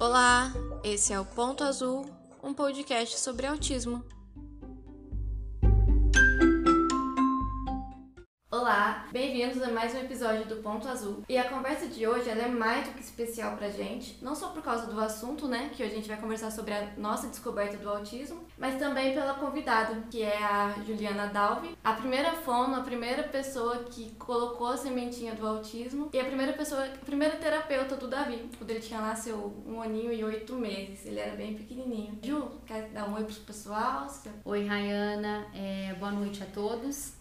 Olá, esse é o Ponto Azul, um podcast sobre autismo. Olá, bem-vindos a mais um episódio do Ponto Azul. E a conversa de hoje é mais do que especial pra gente, não só por causa do assunto, né, que hoje a gente vai conversar sobre a nossa descoberta do autismo, mas também pela convidada, que é a Juliana Dalvi, a primeira fono, a primeira pessoa que colocou a sementinha do autismo e a primeira pessoa, a primeira terapeuta do Davi, quando ele tinha lá seu um aninho e oito meses, ele era bem pequenininho. Ju, quer dar um oi pro pessoal? Oi, Rayana, é, boa noite a todos.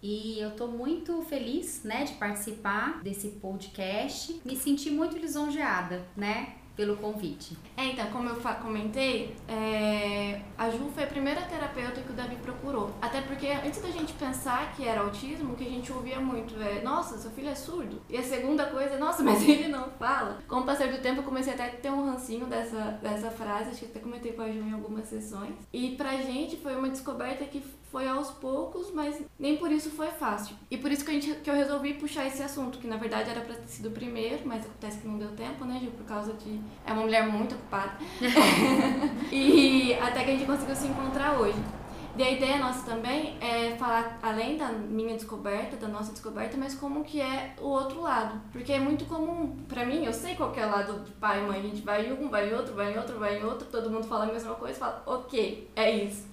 E eu tô muito feliz, né, de participar desse podcast. Me senti muito lisonjeada, né, pelo convite. É, então, como eu comentei, é... a Ju foi a primeira terapeuta que o Davi procurou. Até porque antes da gente pensar que era autismo, o que a gente ouvia muito é: nossa, seu filho é surdo. E a segunda coisa é: nossa, mas ele não fala. Com o passar do tempo, eu comecei até a ter um rancinho dessa, dessa frase, acho que até comentei com a Ju em algumas sessões. E pra gente foi uma descoberta que foi aos poucos, mas nem por isso foi fácil. E por isso que, a gente, que eu resolvi puxar esse assunto, que na verdade era pra ter sido o primeiro, mas acontece que não deu tempo, né, Ju? Por causa de. É uma mulher muito ocupada. e até que a gente conseguiu se encontrar hoje. E a ideia nossa também é falar, além da minha descoberta, da nossa descoberta, mas como que é o outro lado. Porque é muito comum, pra mim, eu sei qual é o lado de pai e mãe, a gente vai em um, vai em outro, vai em outro, vai em outro, todo mundo fala a mesma coisa, fala, ok, é isso.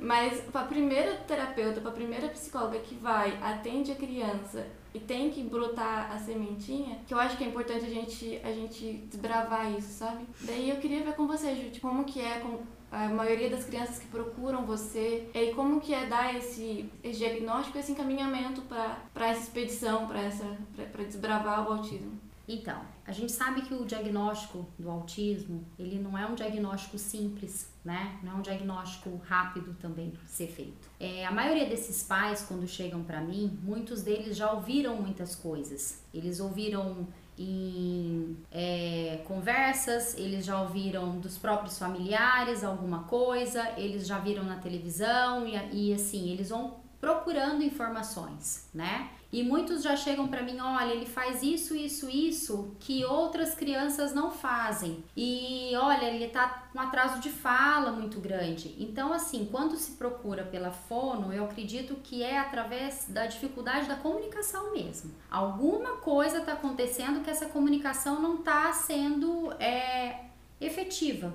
Mas para a primeira terapeuta, para a primeira psicóloga que vai, atende a criança e tem que brotar a sementinha, que eu acho que é importante a gente, a gente desbravar isso, sabe? Daí eu queria ver com você, Ju, como que é com a maioria das crianças que procuram você, e como que é dar esse, esse diagnóstico, esse encaminhamento para essa expedição, para desbravar o autismo. Então, a gente sabe que o diagnóstico do autismo, ele não é um diagnóstico simples, né? Não é um diagnóstico rápido também ser feito. É, a maioria desses pais, quando chegam para mim, muitos deles já ouviram muitas coisas. Eles ouviram em é, conversas, eles já ouviram dos próprios familiares alguma coisa, eles já viram na televisão e, e assim, eles vão procurando informações, né? E muitos já chegam para mim, olha, ele faz isso, isso, isso que outras crianças não fazem. E olha, ele tá com atraso de fala muito grande. Então, assim, quando se procura pela fono, eu acredito que é através da dificuldade da comunicação mesmo. Alguma coisa está acontecendo que essa comunicação não está sendo é, efetiva.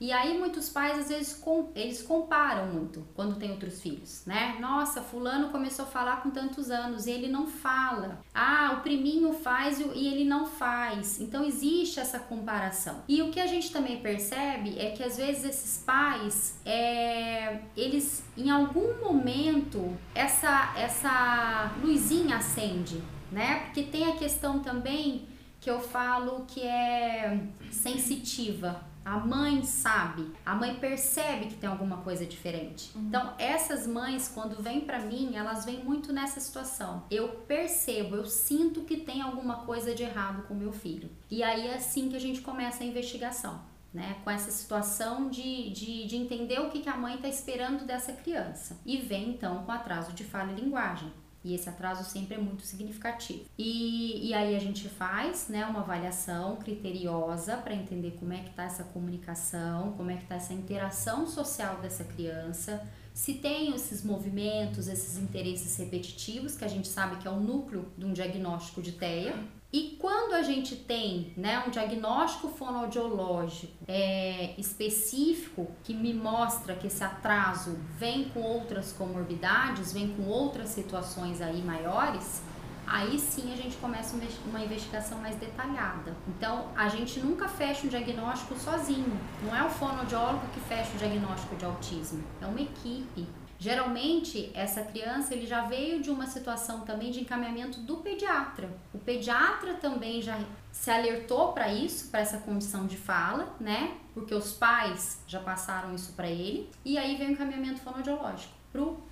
E aí muitos pais às vezes com, eles comparam muito quando tem outros filhos, né? Nossa, fulano começou a falar com tantos anos e ele não fala. Ah, o priminho faz e ele não faz. Então existe essa comparação. E o que a gente também percebe é que às vezes esses pais, é, eles em algum momento essa essa luzinha acende, né? Porque tem a questão também que eu falo que é sensitiva a mãe sabe, a mãe percebe que tem alguma coisa diferente. Uhum. Então, essas mães, quando vêm para mim, elas vêm muito nessa situação. Eu percebo, eu sinto que tem alguma coisa de errado com meu filho. E aí é assim que a gente começa a investigação. Né, com essa situação de, de, de entender o que, que a mãe está esperando dessa criança. E vem então com atraso de fala e linguagem. E esse atraso sempre é muito significativo. E, e aí a gente faz né, uma avaliação criteriosa para entender como é que está essa comunicação, como é que está essa interação social dessa criança, se tem esses movimentos, esses interesses repetitivos, que a gente sabe que é o núcleo de um diagnóstico de TEA, e quando a gente tem né, um diagnóstico fonoaudiológico é, específico que me mostra que esse atraso vem com outras comorbidades, vem com outras situações aí maiores, aí sim a gente começa uma investigação mais detalhada. Então, a gente nunca fecha um diagnóstico sozinho. Não é o fonoaudiólogo que fecha o diagnóstico de autismo, é uma equipe. Geralmente, essa criança ele já veio de uma situação também de encaminhamento do pediatra. O pediatra também já se alertou para isso, para essa condição de fala, né? Porque os pais já passaram isso para ele. E aí vem o encaminhamento fonoaudiológico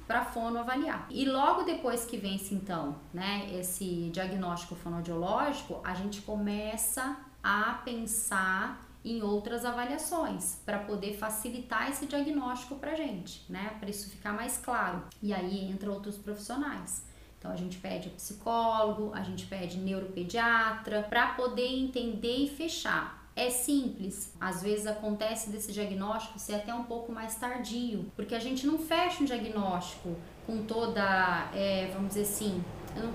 para fono avaliar. E logo depois que vence então, né, esse diagnóstico fonoaudiológico, a gente começa a pensar em outras avaliações para poder facilitar esse diagnóstico para gente, né? Para isso ficar mais claro. E aí entra outros profissionais. Então a gente pede psicólogo, a gente pede neuropediatra para poder entender e fechar É simples. Às vezes acontece desse diagnóstico ser até um pouco mais tardio, porque a gente não fecha um diagnóstico com toda, é, vamos dizer assim,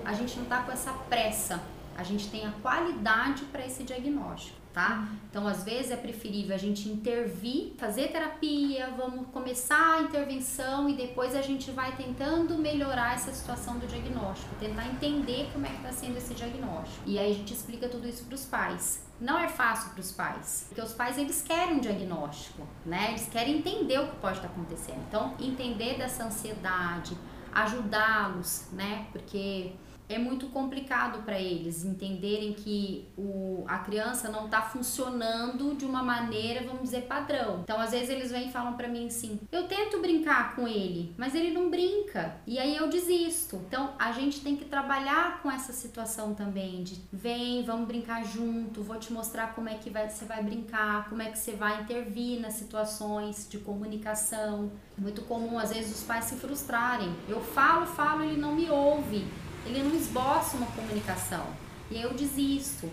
a gente não está com essa pressa. A gente tem a qualidade para esse diagnóstico tá? Então, às vezes é preferível a gente intervir, fazer terapia, vamos começar a intervenção e depois a gente vai tentando melhorar essa situação do diagnóstico, tentar entender como é que está sendo esse diagnóstico. E aí a gente explica tudo isso para os pais. Não é fácil para os pais, porque os pais eles querem um diagnóstico, né? Eles querem entender o que pode estar tá acontecendo. Então, entender dessa ansiedade, ajudá-los, né? Porque é muito complicado para eles entenderem que o, a criança não está funcionando de uma maneira, vamos dizer, padrão. Então, às vezes eles vêm e falam para mim assim: "Eu tento brincar com ele, mas ele não brinca". E aí eu desisto. Então, a gente tem que trabalhar com essa situação também de vem, vamos brincar junto, vou te mostrar como é que vai, você vai brincar, como é que você vai intervir nas situações de comunicação. Muito comum às vezes os pais se frustrarem. Eu falo, falo, ele não me ouve ele não esboça uma comunicação e eu desisto.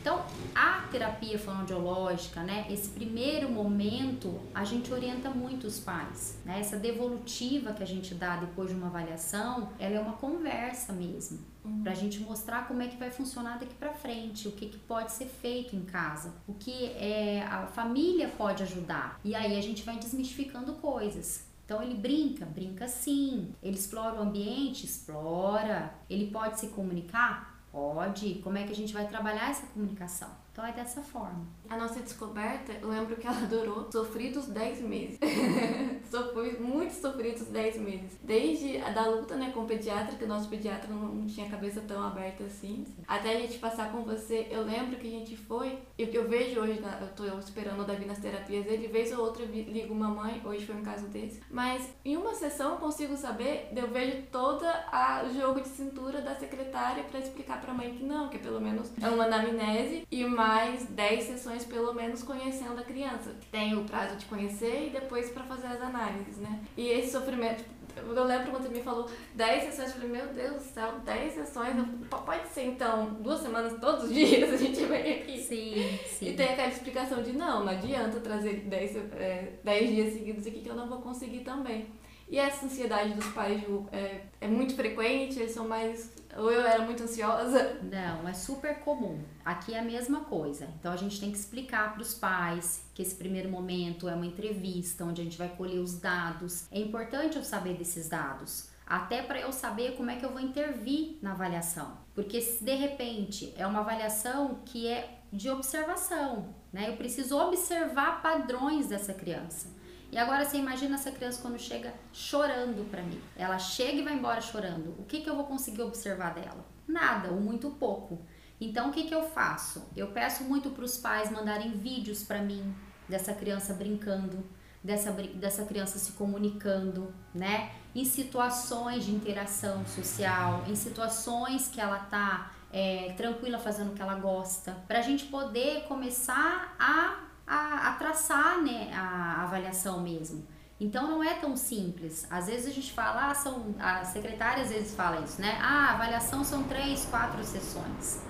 Então, a terapia fonoaudiológica, né, esse primeiro momento, a gente orienta muito os pais, né? Essa devolutiva que a gente dá depois de uma avaliação, ela é uma conversa mesmo, uhum. para a gente mostrar como é que vai funcionar daqui para frente, o que, que pode ser feito em casa, o que é, a família pode ajudar. E aí a gente vai desmistificando coisas. Então ele brinca, brinca sim. Ele explora o ambiente, explora. Ele pode se comunicar? Pode. Como é que a gente vai trabalhar essa comunicação? Então é dessa forma. A nossa descoberta, eu lembro que ela durou sofridos 10 meses. Sofri muito sofridos 10 meses. Desde a da luta né, com o pediatra, que o nosso pediatra não, tinha a cabeça tão aberta assim, até a gente passar com você. Eu lembro que a gente foi, e o que eu vejo hoje, eu tô esperando o Davi nas terapias ele vez ou outra ligo mamãe, hoje foi um caso desse. Mas em uma sessão eu consigo saber, eu vejo todo o jogo de cintura da secretária para explicar pra mãe que não, que pelo menos é uma anamnese e uma mais 10 sessões pelo menos conhecendo a criança. Tem o prazo de conhecer e depois para fazer as análises, né? E esse sofrimento, eu lembro quando você me falou 10 sessões, eu falei, meu Deus do céu, 10 sessões, pode ser então duas semanas todos os dias a gente vem aqui. Sim, sim. E tem aquela explicação de não, não adianta trazer 10, é, 10 dias seguidos aqui que eu não vou conseguir também. E essa ansiedade dos pais é, é muito frequente, eles são mais ou eu era muito ansiosa? Não, é super comum. Aqui é a mesma coisa. Então a gente tem que explicar para os pais que esse primeiro momento é uma entrevista onde a gente vai colher os dados. É importante eu saber desses dados, até para eu saber como é que eu vou intervir na avaliação. Porque se de repente é uma avaliação que é de observação, né? Eu preciso observar padrões dessa criança. E agora você imagina essa criança quando chega chorando para mim. Ela chega e vai embora chorando. O que, que eu vou conseguir observar dela? Nada, ou muito pouco. Então o que, que eu faço? Eu peço muito para os pais mandarem vídeos para mim dessa criança brincando, dessa, dessa criança se comunicando, né? Em situações de interação social, em situações que ela tá é, tranquila fazendo o que ela gosta, para a gente poder começar a a, a traçar né, a avaliação mesmo. Então não é tão simples. Às vezes a gente fala, ah, são, a secretária às vezes fala isso, né? Ah, a avaliação são três, quatro sessões.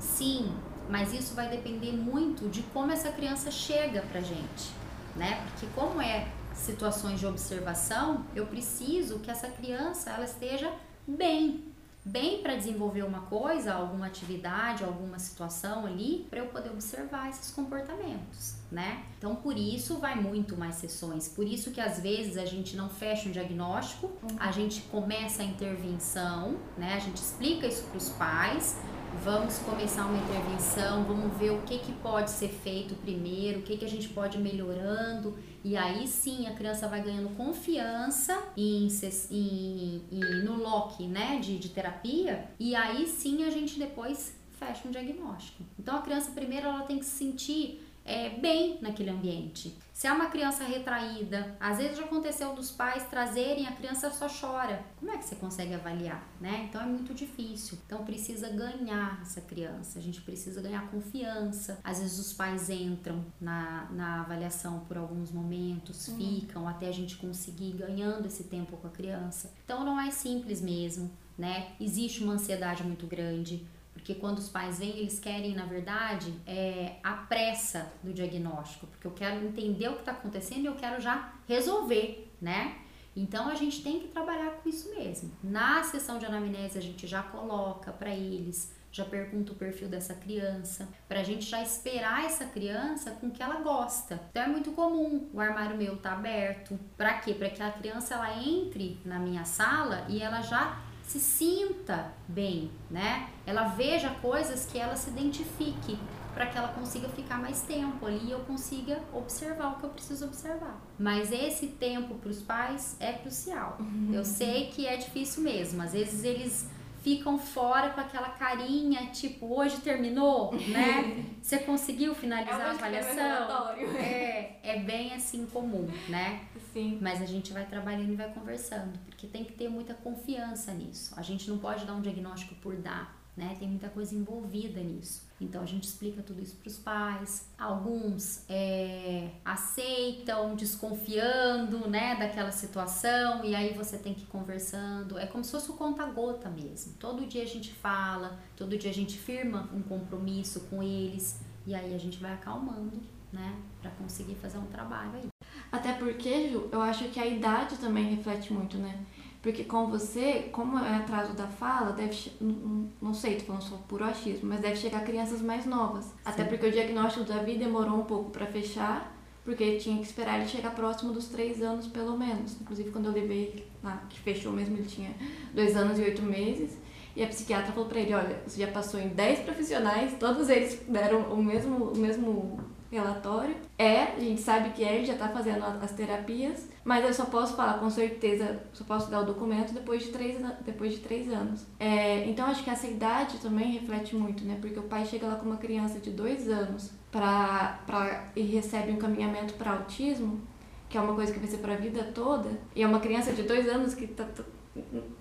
Sim, mas isso vai depender muito de como essa criança chega pra gente, né? Porque como é situações de observação, eu preciso que essa criança ela esteja bem, bem para desenvolver uma coisa, alguma atividade, alguma situação ali, para eu poder observar esses comportamentos, né? Então, por isso vai muito mais sessões. Por isso que às vezes a gente não fecha um diagnóstico, uhum. a gente começa a intervenção, né? A gente explica isso para os pais. Vamos começar uma intervenção, vamos ver o que, que pode ser feito primeiro, o que, que a gente pode ir melhorando e aí sim a criança vai ganhando confiança em, em, em no lock né, de, de terapia, e aí sim a gente depois fecha um diagnóstico. Então a criança primeiro ela tem que se sentir é, bem naquele ambiente. Se é uma criança retraída, às vezes já aconteceu dos pais trazerem a criança só chora. Como é que você consegue avaliar, né? Então é muito difícil. Então precisa ganhar essa criança, a gente precisa ganhar confiança. Às vezes os pais entram na, na avaliação por alguns momentos, uhum. ficam até a gente conseguir ganhando esse tempo com a criança. Então não é simples mesmo, né? Existe uma ansiedade muito grande Porque quando os pais vêm, eles querem, na verdade, é, a pressa do diagnóstico, porque eu quero entender o que está acontecendo e eu quero já resolver, né? Então a gente tem que trabalhar com isso mesmo. Na sessão de anamnese a gente já coloca para eles, já pergunta o perfil dessa criança, para a gente já esperar essa criança com o que ela gosta. Então é muito comum o armário meu tá aberto. Para quê? Para que a criança ela entre na minha sala e ela já se sinta bem, né? Ela veja coisas que ela se identifique para que ela consiga ficar mais tempo ali e eu consiga observar o que eu preciso observar. Mas esse tempo para os pais é crucial. Uhum. Eu sei que é difícil mesmo. Às vezes eles ficam fora com aquela carinha, tipo, hoje terminou, né? Você conseguiu finalizar é a avaliação? É, é bem assim comum, né? Sim. Mas a gente vai trabalhando e vai conversando, porque tem que ter muita confiança nisso. A gente não pode dar um diagnóstico por dar né? Tem muita coisa envolvida nisso. Então a gente explica tudo isso para os pais. Alguns é, aceitam, desconfiando, né, daquela situação e aí você tem que ir conversando. É como se fosse o conta-gota mesmo. Todo dia a gente fala, todo dia a gente firma um compromisso com eles e aí a gente vai acalmando, né, para conseguir fazer um trabalho aí. Até porque, Ju, eu acho que a idade também reflete muito, né? Porque com você, como é atraso da fala, deve. Não, não sei, tô falando só por achismo, mas deve chegar crianças mais novas. Sim. Até porque o diagnóstico da vida demorou um pouco para fechar, porque tinha que esperar ele chegar próximo dos três anos, pelo menos. Inclusive, quando eu levei lá, que fechou mesmo, ele tinha dois anos e oito meses. E a psiquiatra falou pra ele: olha, você já passou em dez profissionais, todos eles deram o mesmo, o mesmo relatório. É, a gente sabe que é, ele já está fazendo as terapias, mas eu só posso falar com certeza, só posso dar o documento depois de três, depois de três anos. É, então acho que essa idade também reflete muito, né? Porque o pai chega lá com uma criança de dois anos pra, pra, e recebe um caminhamento para autismo, que é uma coisa que vai ser para a vida toda, e é uma criança de dois anos que tá,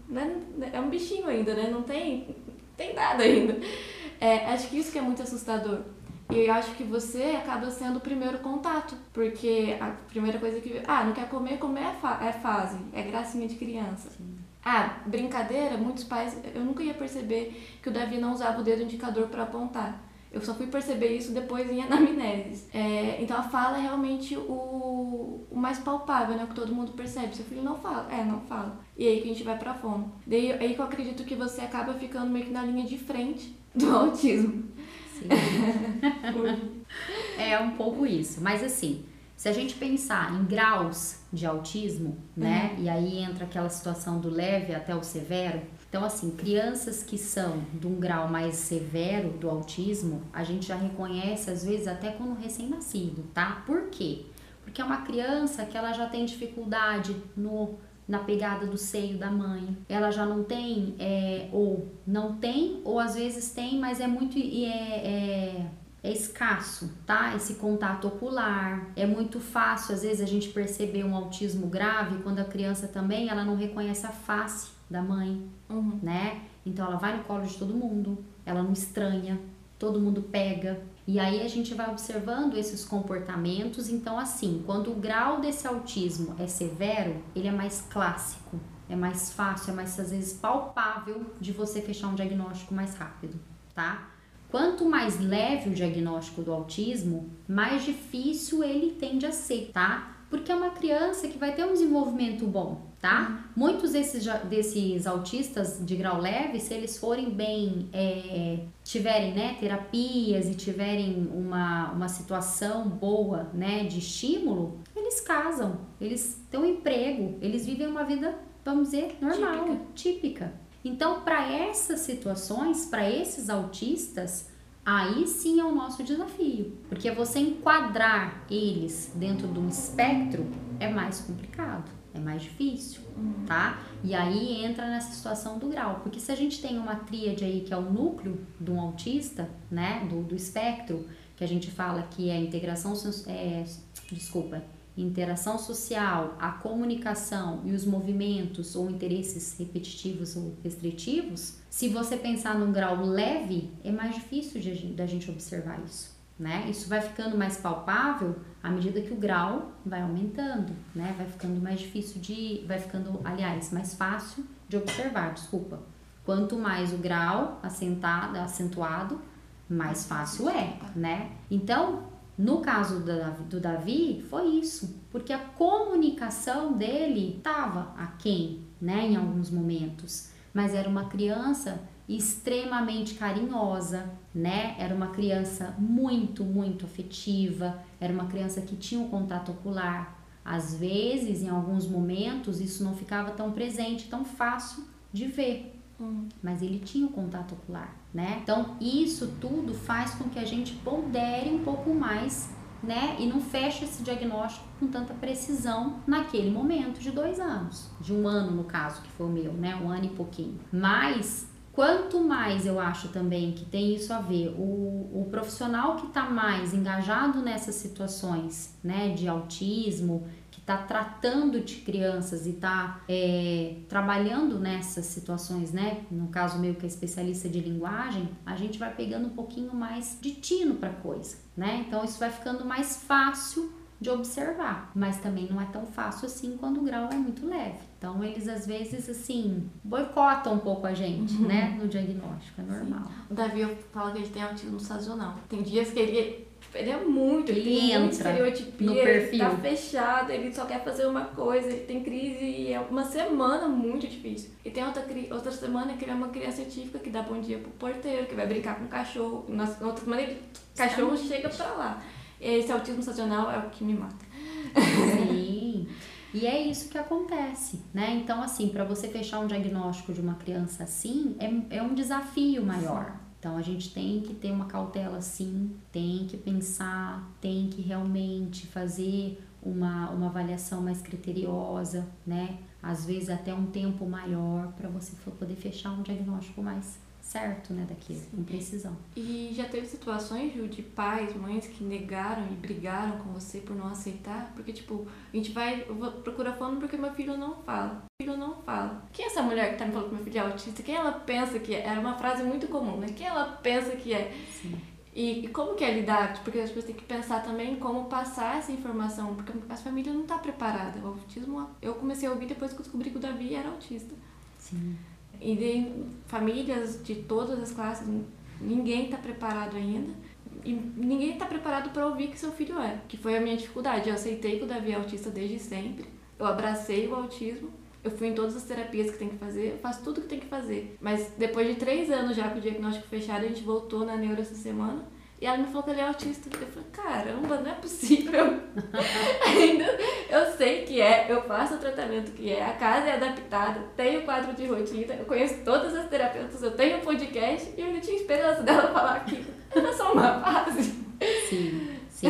né? é um bichinho ainda, né? Não tem, tem nada ainda. É, acho que isso que é muito assustador. E eu acho que você acaba sendo o primeiro contato, porque a primeira coisa que. Ah, não quer comer, comer é, fa é fase, é gracinha de criança. Sim. Ah, brincadeira, muitos pais. Eu nunca ia perceber que o Davi não usava o dedo indicador para apontar. Eu só fui perceber isso depois em anamneses. É, então a fala é realmente o, o mais palpável, né? O que todo mundo percebe. Seu filho não fala. É, não fala. E aí que a gente vai pra fono. Daí aí que eu acredito que você acaba ficando meio que na linha de frente do autismo. É um pouco isso. Mas assim, se a gente pensar em graus de autismo, né? Uhum. E aí entra aquela situação do leve até o severo. Então, assim, crianças que são de um grau mais severo do autismo, a gente já reconhece, às vezes, até como recém-nascido, tá? Por quê? Porque é uma criança que ela já tem dificuldade no na pegada do seio da mãe. Ela já não tem, é, ou não tem, ou às vezes tem, mas é muito é, é, é, escasso, tá? Esse contato ocular. É muito fácil, às vezes, a gente perceber um autismo grave quando a criança também ela não reconhece a face da mãe, uhum. né? Então ela vai no colo de todo mundo, ela não estranha, todo mundo pega, e aí a gente vai observando esses comportamentos. Então, assim, quando o grau desse autismo é severo, ele é mais clássico, é mais fácil, é mais às vezes palpável de você fechar um diagnóstico mais rápido, tá? Quanto mais leve o diagnóstico do autismo, mais difícil ele tende a ser, tá? Porque é uma criança que vai ter um desenvolvimento bom, tá? Uhum. Muitos desses, desses autistas de grau leve, se eles forem bem, é, tiverem né, terapias e tiverem uma, uma situação boa né, de estímulo, eles casam, eles têm um emprego, eles vivem uma vida, vamos dizer, normal, típica. típica. Então, para essas situações, para esses autistas, aí sim é o nosso desafio, porque você enquadrar eles dentro de um espectro é mais complicado é mais difícil, uhum. tá? E aí entra nessa situação do grau, porque se a gente tem uma tríade aí que é o núcleo de um autista, né, do, do espectro, que a gente fala que é integração, é, desculpa, interação social, a comunicação e os movimentos ou interesses repetitivos ou restritivos, se você pensar num grau leve, é mais difícil da gente observar isso né? Isso vai ficando mais palpável à medida que o grau vai aumentando, né? Vai ficando mais difícil de, vai ficando, aliás, mais fácil de observar, desculpa. Quanto mais o grau assentado, acentuado, mais fácil é, né? Então, no caso do Davi, foi isso, porque a comunicação dele estava aquém, né, em alguns momentos, mas era uma criança extremamente carinhosa, né? Era uma criança muito, muito afetiva, era uma criança que tinha o um contato ocular. Às vezes, em alguns momentos, isso não ficava tão presente, tão fácil de ver, hum. mas ele tinha o um contato ocular, né? Então, isso tudo faz com que a gente pondere um pouco mais né? E não fecha esse diagnóstico com tanta precisão naquele momento de dois anos, de um ano no caso, que foi o meu, né? Um ano e pouquinho. Mas Quanto mais eu acho também que tem isso a ver, o, o profissional que está mais engajado nessas situações né, de autismo, que está tratando de crianças e está é, trabalhando nessas situações, né? No caso meu que é especialista de linguagem, a gente vai pegando um pouquinho mais de tino para coisa, né? Então isso vai ficando mais fácil de observar, mas também não é tão fácil assim quando o grau é muito leve. Então eles às vezes assim boicotam um pouco a gente, uhum. né, no diagnóstico, é normal. Sim. O Davi fala que ele tem autismo sazonal. Tem dias que ele ele é muito, ele, ele tem muita estereotipia, no perfil. ele tá fechado, ele só quer fazer uma coisa, ele tem crise e é uma semana muito difícil. E tem outra, outra semana que ele é uma criança científica que dá bom dia pro porteiro, que vai brincar com o cachorro. Na outra semana ele, cachorro chega pra lá. Esse autismo estacional é o que me mata. Sim. E é isso que acontece, né? Então, assim, para você fechar um diagnóstico de uma criança assim, é, é um desafio maior. Então, a gente tem que ter uma cautela, sim, tem que pensar, tem que realmente fazer uma, uma avaliação mais criteriosa, né? Às vezes até um tempo maior para você poder fechar um diagnóstico mais certo, né, daquilo, Sim. com precisão. E já teve situações, Ju, de pais, mães que negaram e brigaram com você por não aceitar? Porque, tipo, a gente vai, procurar falando porque meu filho não fala. Meu filho não fala. Quem é essa mulher que tá me falando que meu filho é autista? Quem ela pensa que é? Era uma frase muito comum, né? Quem ela pensa que é? Sim. E, e, como que é lidar? Porque as pessoas têm que pensar também como passar essa informação, porque as famílias não estão tá preparadas. O autismo, eu comecei a ouvir depois que eu descobri que o Davi era autista. Sim. E de famílias de todas as classes, ninguém está preparado ainda. E ninguém está preparado para ouvir que seu filho é, que foi a minha dificuldade. Eu aceitei que o Davi é autista desde sempre. Eu abracei o autismo. Eu fui em todas as terapias que tem que fazer, eu faço tudo que tem que fazer. Mas depois de três anos já com o diagnóstico fechado, a gente voltou na neuro essa semana. E ela me falou que ele é autista. Eu falei, caramba, não é possível. Ainda eu sei que é, eu faço o tratamento que é, a casa é adaptada, tenho quadro de rotina, eu conheço todas as terapeutas, eu tenho um podcast e eu ainda tinha esperança dela falar que era só uma fase. Sim. Sim.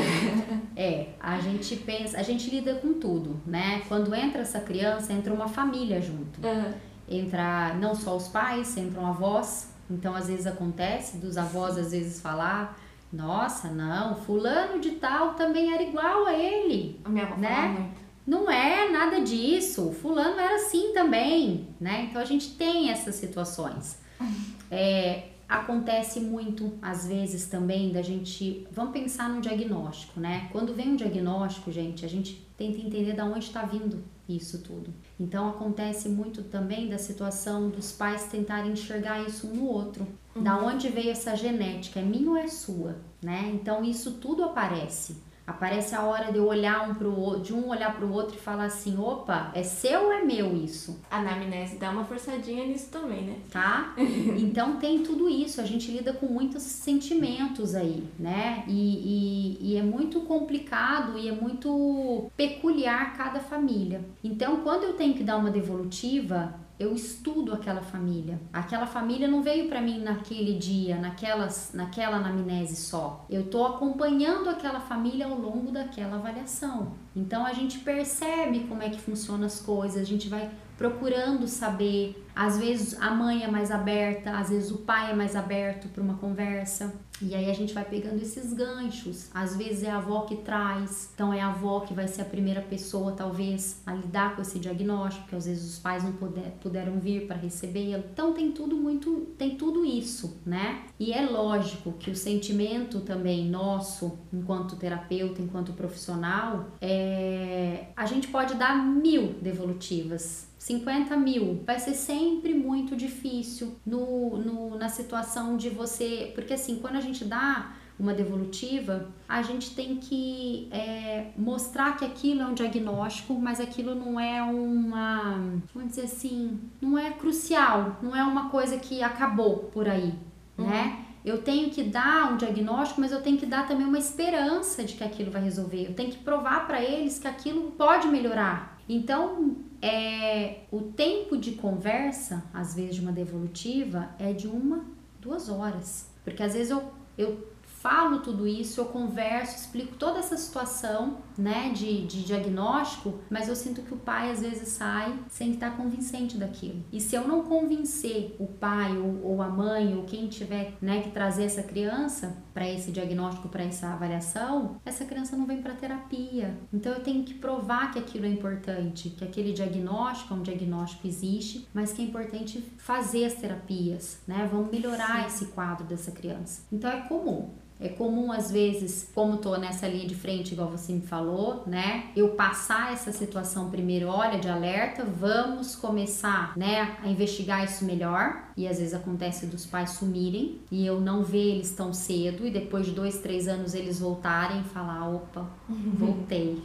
É, a gente pensa, a gente lida com tudo, né? Quando entra essa criança, entra uma família junto. Uhum. Entra não só os pais, entram avós. Então, às vezes acontece dos avós às vezes falar, nossa, não, fulano de tal também era igual a ele. A minha avó né? muito. Não é nada disso. Fulano era assim também, né? Então a gente tem essas situações. É, acontece muito, às vezes, também da gente. Vamos pensar no diagnóstico, né? Quando vem um diagnóstico, gente, a gente tenta entender de onde está vindo isso tudo. Então acontece muito também da situação dos pais tentarem enxergar isso um no outro. Uhum. Da onde veio essa genética? É minha ou é sua? Né? Então isso tudo aparece. Aparece a hora de eu olhar um pro de um olhar para o outro e falar assim, opa, é seu ou é meu isso? A anamnese dá uma forçadinha nisso também, né? Tá? então tem tudo isso, a gente lida com muitos sentimentos aí, né? E, e, e é muito complicado e é muito peculiar cada família. Então quando eu tenho que dar uma devolutiva, eu estudo aquela família. Aquela família não veio para mim naquele dia, naquelas, naquela anamnese só. Eu estou acompanhando aquela família ao longo daquela avaliação. Então a gente percebe como é que funcionam as coisas, a gente vai procurando saber. Às vezes a mãe é mais aberta, às vezes o pai é mais aberto para uma conversa. E aí a gente vai pegando esses ganchos. Às vezes é a avó que traz, então é a avó que vai ser a primeira pessoa, talvez, a lidar com esse diagnóstico, porque às vezes os pais não puder, puderam vir para recebê-lo. Então tem tudo muito, tem tudo isso, né? E é lógico que o sentimento também nosso, enquanto terapeuta, enquanto profissional, é... a gente pode dar mil devolutivas 50 mil, vai ser sempre muito difícil no, no, na situação de você. Porque assim, quando a gente dá uma devolutiva, a gente tem que é, mostrar que aquilo é um diagnóstico, mas aquilo não é uma, vamos dizer assim, não é crucial, não é uma coisa que acabou por aí, uhum. né? Eu tenho que dar um diagnóstico, mas eu tenho que dar também uma esperança de que aquilo vai resolver. Eu tenho que provar para eles que aquilo pode melhorar. Então, é, o tempo de conversa, às vezes de uma devolutiva, é de uma, duas horas. Porque às vezes eu, eu falo tudo isso, eu converso, explico toda essa situação, né, de, de diagnóstico, mas eu sinto que o pai às vezes sai sem estar convincente daquilo. E se eu não convencer o pai ou, ou a mãe ou quem tiver, né, que trazer essa criança para esse diagnóstico, para essa avaliação, essa criança não vem para terapia. Então eu tenho que provar que aquilo é importante, que aquele diagnóstico é um diagnóstico existe, mas que é importante fazer as terapias, né? Vamos melhorar Sim. esse quadro dessa criança. Então é comum é comum, às vezes, como tô nessa linha de frente, igual você me falou, né? Eu passar essa situação primeiro, olha, de alerta, vamos começar, né, a investigar isso melhor. E às vezes acontece dos pais sumirem e eu não ver eles tão cedo e depois de dois, três anos eles voltarem e falar: opa, voltei,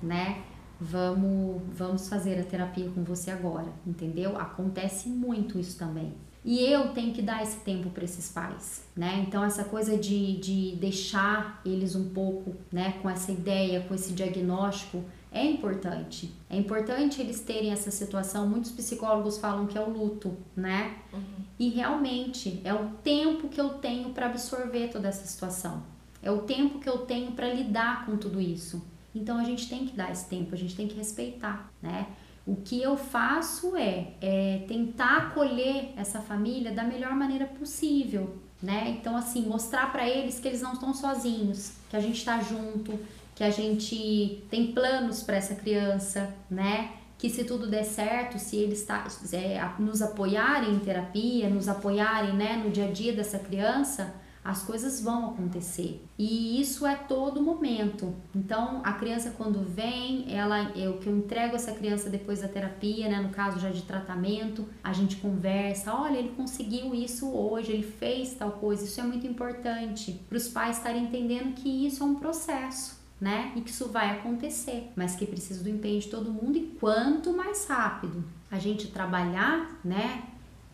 né? Vamos, vamos fazer a terapia com você agora, entendeu? Acontece muito isso também. E eu tenho que dar esse tempo para esses pais, né? Então essa coisa de, de deixar eles um pouco, né, com essa ideia, com esse diagnóstico, é importante. É importante eles terem essa situação. Muitos psicólogos falam que é o luto, né? Uhum. E realmente é o tempo que eu tenho para absorver toda essa situação. É o tempo que eu tenho para lidar com tudo isso. Então a gente tem que dar esse tempo, a gente tem que respeitar, né? O que eu faço é, é tentar acolher essa família da melhor maneira possível, né? Então, assim, mostrar para eles que eles não estão sozinhos, que a gente está junto, que a gente tem planos para essa criança, né? Que se tudo der certo, se eles tá, é, nos apoiarem em terapia, nos apoiarem né, no dia a dia dessa criança, as coisas vão acontecer. E isso é todo momento. Então, a criança quando vem, ela eu que eu entrego essa criança depois da terapia, né, no caso já de tratamento, a gente conversa, olha, ele conseguiu isso hoje, ele fez tal coisa. Isso é muito importante para os pais estarem entendendo que isso é um processo. Né? E que isso vai acontecer, mas que precisa do empenho de todo mundo e quanto mais rápido a gente trabalhar, né,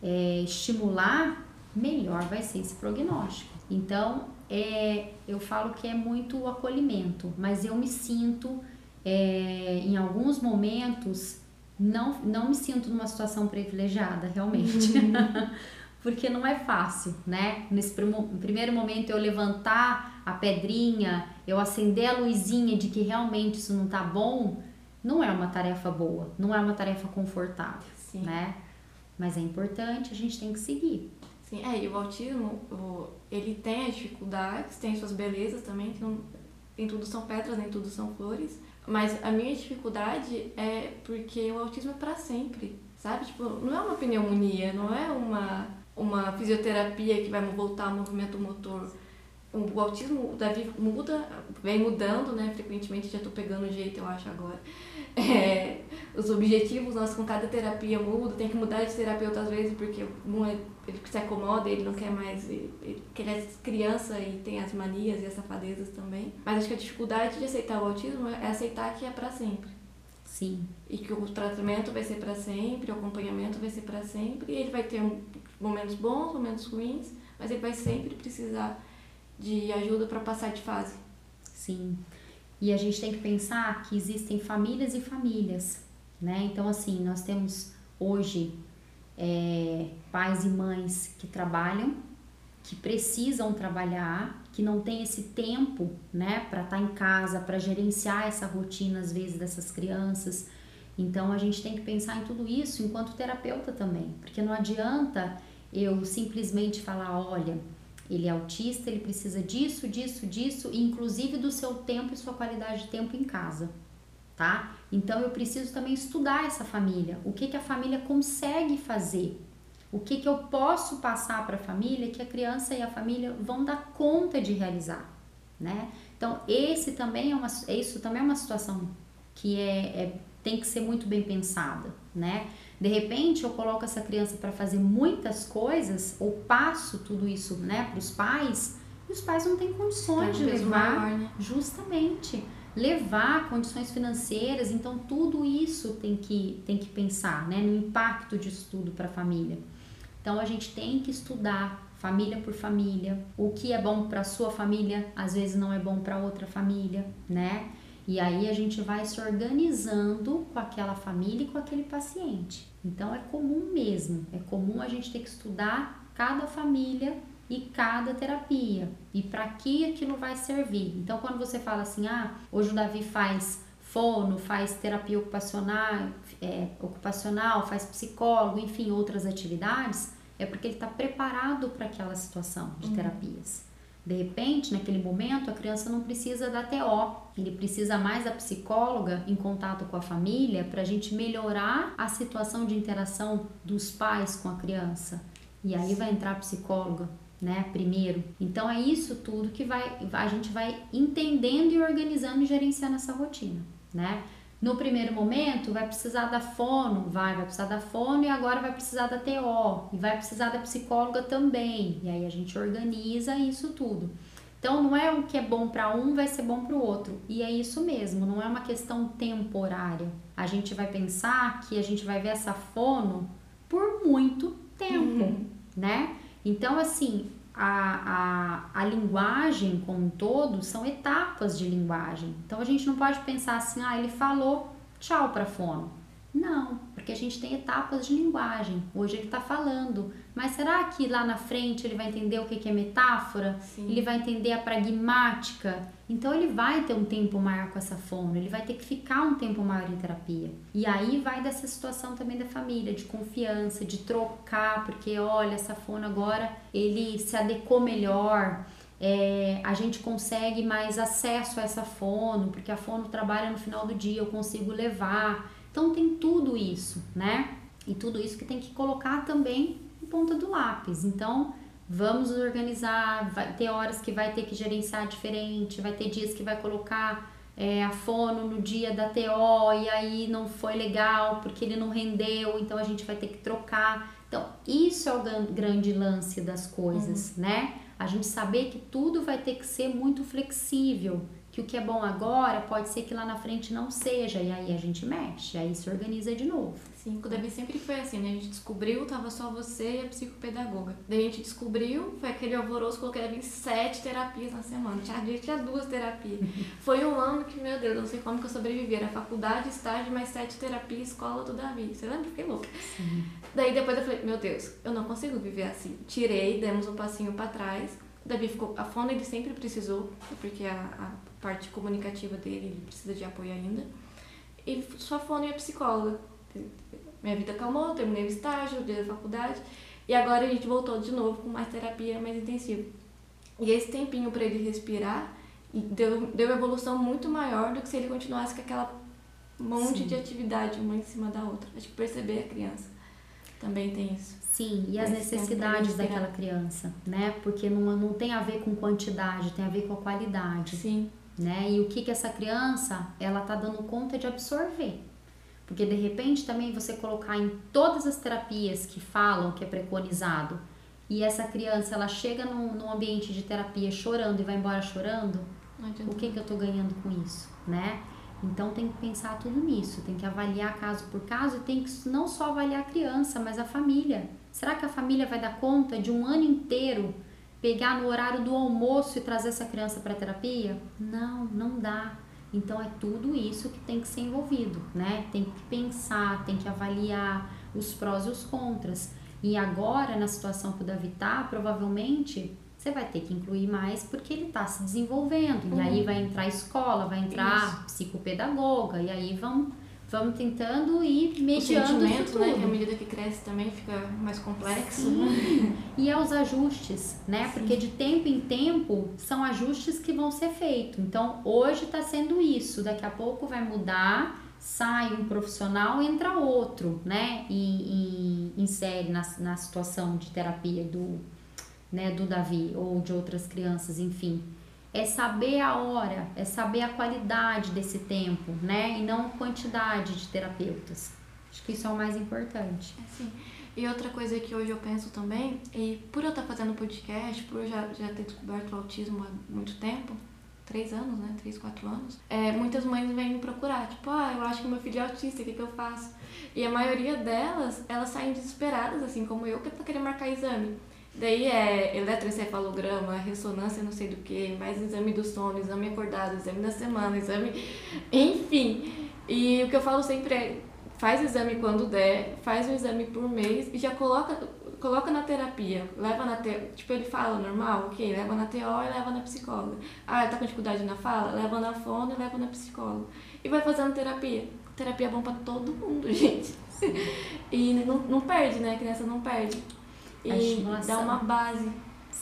é, estimular, melhor vai ser esse prognóstico. Então, é, eu falo que é muito o acolhimento, mas eu me sinto, é, em alguns momentos, não, não me sinto numa situação privilegiada, realmente. Porque não é fácil, né? Nesse primeiro momento eu levantar a pedrinha, eu acender a luzinha de que realmente isso não tá bom, não é uma tarefa boa, não é uma tarefa confortável, Sim. né? Mas é importante, a gente tem que seguir. Sim, é, e o autismo, o, ele tem as dificuldades, tem suas belezas também, que não, nem tudo são pedras, nem tudo são flores. Mas a minha dificuldade é porque o autismo é para sempre, sabe? Tipo, não é uma pneumonia, não é uma, uma fisioterapia que vai voltar ao movimento motor. O, autismo, o Davi muda, vem mudando, né? Frequentemente já tô pegando o jeito, eu acho, agora. É, os objetivos nossos com cada terapia mudam, tem que mudar de terapeuta às vezes, porque um é, ele se acomoda, ele não quer mais, ele, ele, ele é criança e tem as manias e as safadezas também. Mas acho que a dificuldade de aceitar o autismo é aceitar que é para sempre. Sim. E que o tratamento vai ser para sempre, o acompanhamento vai ser para sempre, e ele vai ter momentos bons, momentos ruins, mas ele vai sempre precisar de ajuda para passar de fase. Sim. E a gente tem que pensar que existem famílias e famílias, né? Então, assim, nós temos hoje é, pais e mães que trabalham, que precisam trabalhar, que não tem esse tempo, né, para estar tá em casa, para gerenciar essa rotina às vezes dessas crianças. Então a gente tem que pensar em tudo isso enquanto terapeuta também, porque não adianta eu simplesmente falar, olha, ele é autista, ele precisa disso, disso, disso, inclusive do seu tempo e sua qualidade de tempo em casa, tá? Então eu preciso também estudar essa família, o que, que a família consegue fazer, o que, que eu posso passar para a família que a criança e a família vão dar conta de realizar, né? Então esse também é uma, isso também é uma situação que é, é tem que ser muito bem pensada, né? De repente eu coloco essa criança para fazer muitas coisas ou passo tudo isso, né, para os pais, e os pais não têm condições de levar maior, né? justamente levar condições financeiras, então tudo isso tem que tem que pensar, né, no impacto disso tudo para a família. Então a gente tem que estudar família por família. O que é bom para sua família, às vezes não é bom para outra família, né? E aí a gente vai se organizando com aquela família e com aquele paciente. Então é comum mesmo, é comum a gente ter que estudar cada família e cada terapia e para que aquilo vai servir. Então quando você fala assim, ah, hoje o Davi faz fono, faz terapia ocupacional, é, ocupacional, faz psicólogo, enfim, outras atividades, é porque ele está preparado para aquela situação de uhum. terapias. De repente, naquele momento, a criança não precisa da TO, ele precisa mais da psicóloga em contato com a família para a gente melhorar a situação de interação dos pais com a criança. E aí vai entrar a psicóloga, né, primeiro. Então é isso tudo que vai a gente vai entendendo e organizando e gerenciando essa rotina, né? No primeiro momento, vai precisar da fono, vai, vai precisar da fono e agora vai precisar da TO, e vai precisar da psicóloga também. E aí a gente organiza isso tudo. Então não é o que é bom para um vai ser bom para o outro. E é isso mesmo, não é uma questão temporária. A gente vai pensar que a gente vai ver essa fono por muito tempo, uhum. né? Então assim, a, a, a linguagem como um todo são etapas de linguagem. Então a gente não pode pensar assim, ah, ele falou tchau para fono. Não, porque a gente tem etapas de linguagem. Hoje ele está falando, mas será que lá na frente ele vai entender o que é metáfora? Sim. Ele vai entender a pragmática? Então ele vai ter um tempo maior com essa fono, ele vai ter que ficar um tempo maior em terapia. E aí vai dessa situação também da família, de confiança, de trocar, porque olha, essa fono agora ele se adequou melhor. É, a gente consegue mais acesso a essa fono, porque a fono trabalha no final do dia, eu consigo levar. Então tem tudo isso, né? E tudo isso que tem que colocar também em ponta do lápis. Então, vamos organizar, vai ter horas que vai ter que gerenciar diferente, vai ter dias que vai colocar é, a fono no dia da TO e aí não foi legal porque ele não rendeu, então a gente vai ter que trocar. Então, isso é o grande lance das coisas, uhum. né? A gente saber que tudo vai ter que ser muito flexível que o que é bom agora pode ser que lá na frente não seja, e aí a gente mexe, aí se organiza de novo. Sim, o Davi sempre foi assim, né? A gente descobriu, tava só você e a psicopedagoga. Daí a gente descobriu, foi aquele alvoroço, coloquei Davi em sete terapias na semana. Tinha dia tinha duas terapias. foi um ano que, meu Deus, não sei como que eu sobrevivi. Era faculdade, estágio, mais sete terapias, escola do Davi. Você lembra? Fiquei louca. Sim. Daí depois eu falei, meu Deus, eu não consigo viver assim. Tirei, demos um passinho para trás. O Davi ficou. A fona ele sempre precisou, porque a, a parte comunicativa dele, ele precisa de apoio ainda. E sua fono é psicóloga. Minha vida acalmou, terminei o estágio, o dia da faculdade, e agora a gente voltou de novo com mais terapia mais intensiva. E esse tempinho para ele respirar deu, deu evolução muito maior do que se ele continuasse com aquela monte Sim. de atividade uma em cima da outra. Acho que perceber a criança também tem isso. Sim, e as necessidades daquela criança, né? Porque não, não tem a ver com quantidade, tem a ver com a qualidade. Sim né? E o que que essa criança ela tá dando conta de absorver. Porque de repente também você colocar em todas as terapias que falam que é preconizado e essa criança ela chega num, num ambiente de terapia chorando e vai embora chorando, o que que eu tô ganhando com isso, né? Então tem que pensar tudo nisso, tem que avaliar caso por caso e tem que não só avaliar a criança, mas a família. Será que a família vai dar conta de um ano inteiro pegar no horário do almoço e trazer essa criança para terapia? Não, não dá. Então é tudo isso que tem que ser envolvido, né? Tem que pensar, tem que avaliar os prós e os contras. E agora, na situação que o Davi tá, provavelmente você vai ter que incluir mais porque ele está se desenvolvendo. Uhum. E aí vai entrar escola, vai entrar isso. psicopedagoga, e aí vão vamos tentando ir mediando o sentimento, né? Que à medida que cresce também fica mais complexo. Né? E é os ajustes, né? Porque de tempo em tempo são ajustes que vão ser feitos. Então, hoje está sendo isso, daqui a pouco vai mudar, sai um profissional, entra outro, né? E, e insere na, na situação de terapia do, né, do Davi ou de outras crianças, enfim. é saber a hora, é saber a qualidade desse tempo, né? E não quantidade de terapeutas. Acho que isso é o mais importante. É, sim. E outra coisa que hoje eu penso também, e por eu estar fazendo podcast, por eu já, já ter descoberto o autismo há muito tempo, três anos, né? Três, quatro anos, é, muitas mães vêm me procurar, tipo, ah, eu acho que meu filho é autista, o que, que eu faço? E a maioria delas, elas saem desesperadas, assim como eu, que é pra querer marcar exame. Daí é eletroencefalograma, ressonância não sei do que, mais exame do sono, exame acordado, exame da semana, exame. Enfim. E o que eu falo sempre é faz o exame quando der, faz o exame por mês e já coloca, coloca na terapia. Leva na te... Tipo, ele fala normal, ok, leva na TO e leva na psicóloga. Ah, tá com dificuldade na fala? Leva na fono e leva na psicóloga. E vai fazendo terapia. Terapia é bom pra todo mundo, gente. e não, não perde, né? A criança não perde. E dá uma base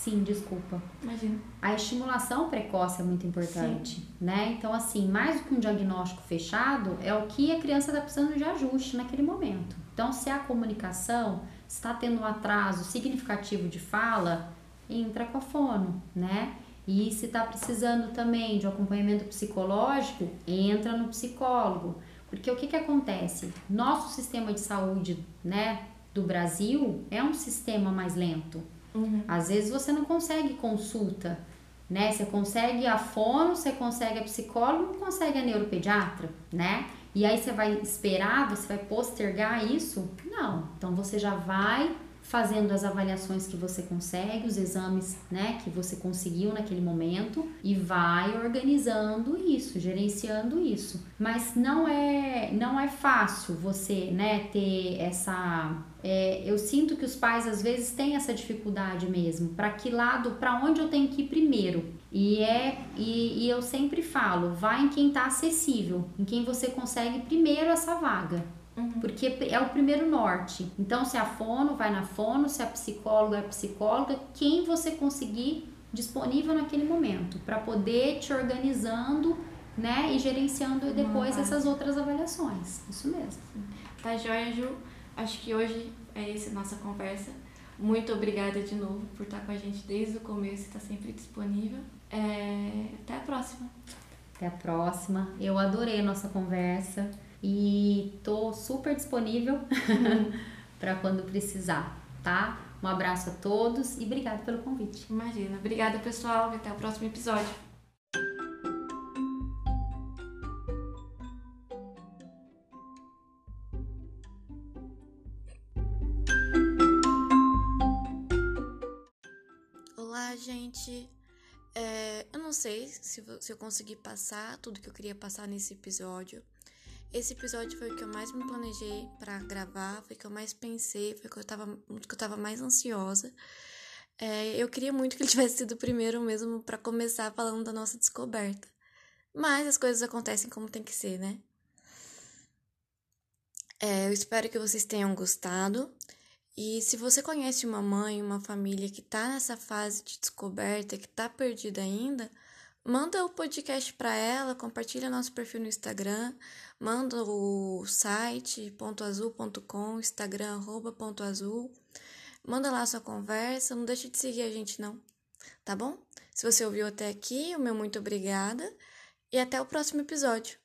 Sim, desculpa. Imagina. A estimulação precoce é muito importante, Sim. né? Então, assim, mais do que um diagnóstico fechado, é o que a criança está precisando de ajuste naquele momento. Então, se a comunicação está tendo um atraso significativo de fala, entra com a fono, né? E se está precisando também de um acompanhamento psicológico, entra no psicólogo. Porque o que, que acontece? Nosso sistema de saúde, né, do Brasil é um sistema mais lento. Uhum. Às vezes você não consegue consulta, né? Você consegue a fono, você consegue a psicóloga, não consegue a neuropediatra, né? E aí você vai esperar, você vai postergar isso? Não. Então você já vai fazendo as avaliações que você consegue, os exames, né, que você conseguiu naquele momento e vai organizando isso, gerenciando isso. Mas não é não é fácil você, né, ter essa é, eu sinto que os pais às vezes têm essa dificuldade mesmo. Para que lado, para onde eu tenho que ir primeiro? E é e, e eu sempre falo, vai em quem está acessível, em quem você consegue primeiro essa vaga. Uhum. Porque é o primeiro norte. Então, se a fono, vai na fono, se a psicóloga é psicóloga, quem você conseguir disponível naquele momento, para poder te organizando, né, e gerenciando depois essas outras avaliações. Isso mesmo. Tá joia, Ju? Acho que hoje é essa nossa conversa. Muito obrigada de novo por estar com a gente desde o começo e estar sempre disponível. É... Até a próxima. Até a próxima. Eu adorei a nossa conversa e tô super disponível para quando precisar, tá? Um abraço a todos e obrigada pelo convite. Imagina. Obrigada, pessoal. Até o próximo episódio. Gente. É, eu não sei se, se eu consegui passar tudo que eu queria passar nesse episódio. Esse episódio foi o que eu mais me planejei para gravar, foi o que eu mais pensei, foi o que eu tava, que eu tava mais ansiosa. É, eu queria muito que ele tivesse sido o primeiro mesmo para começar falando da nossa descoberta. Mas as coisas acontecem como tem que ser, né? É, eu espero que vocês tenham gostado. E se você conhece uma mãe, uma família que tá nessa fase de descoberta, que tá perdida ainda, Manda o podcast para ela, compartilha nosso perfil no Instagram, manda o site pontoazul.com, Instagram arroba ponto azul. Manda lá sua conversa, não deixe de seguir a gente não, tá bom? Se você ouviu até aqui, o meu muito obrigada e até o próximo episódio.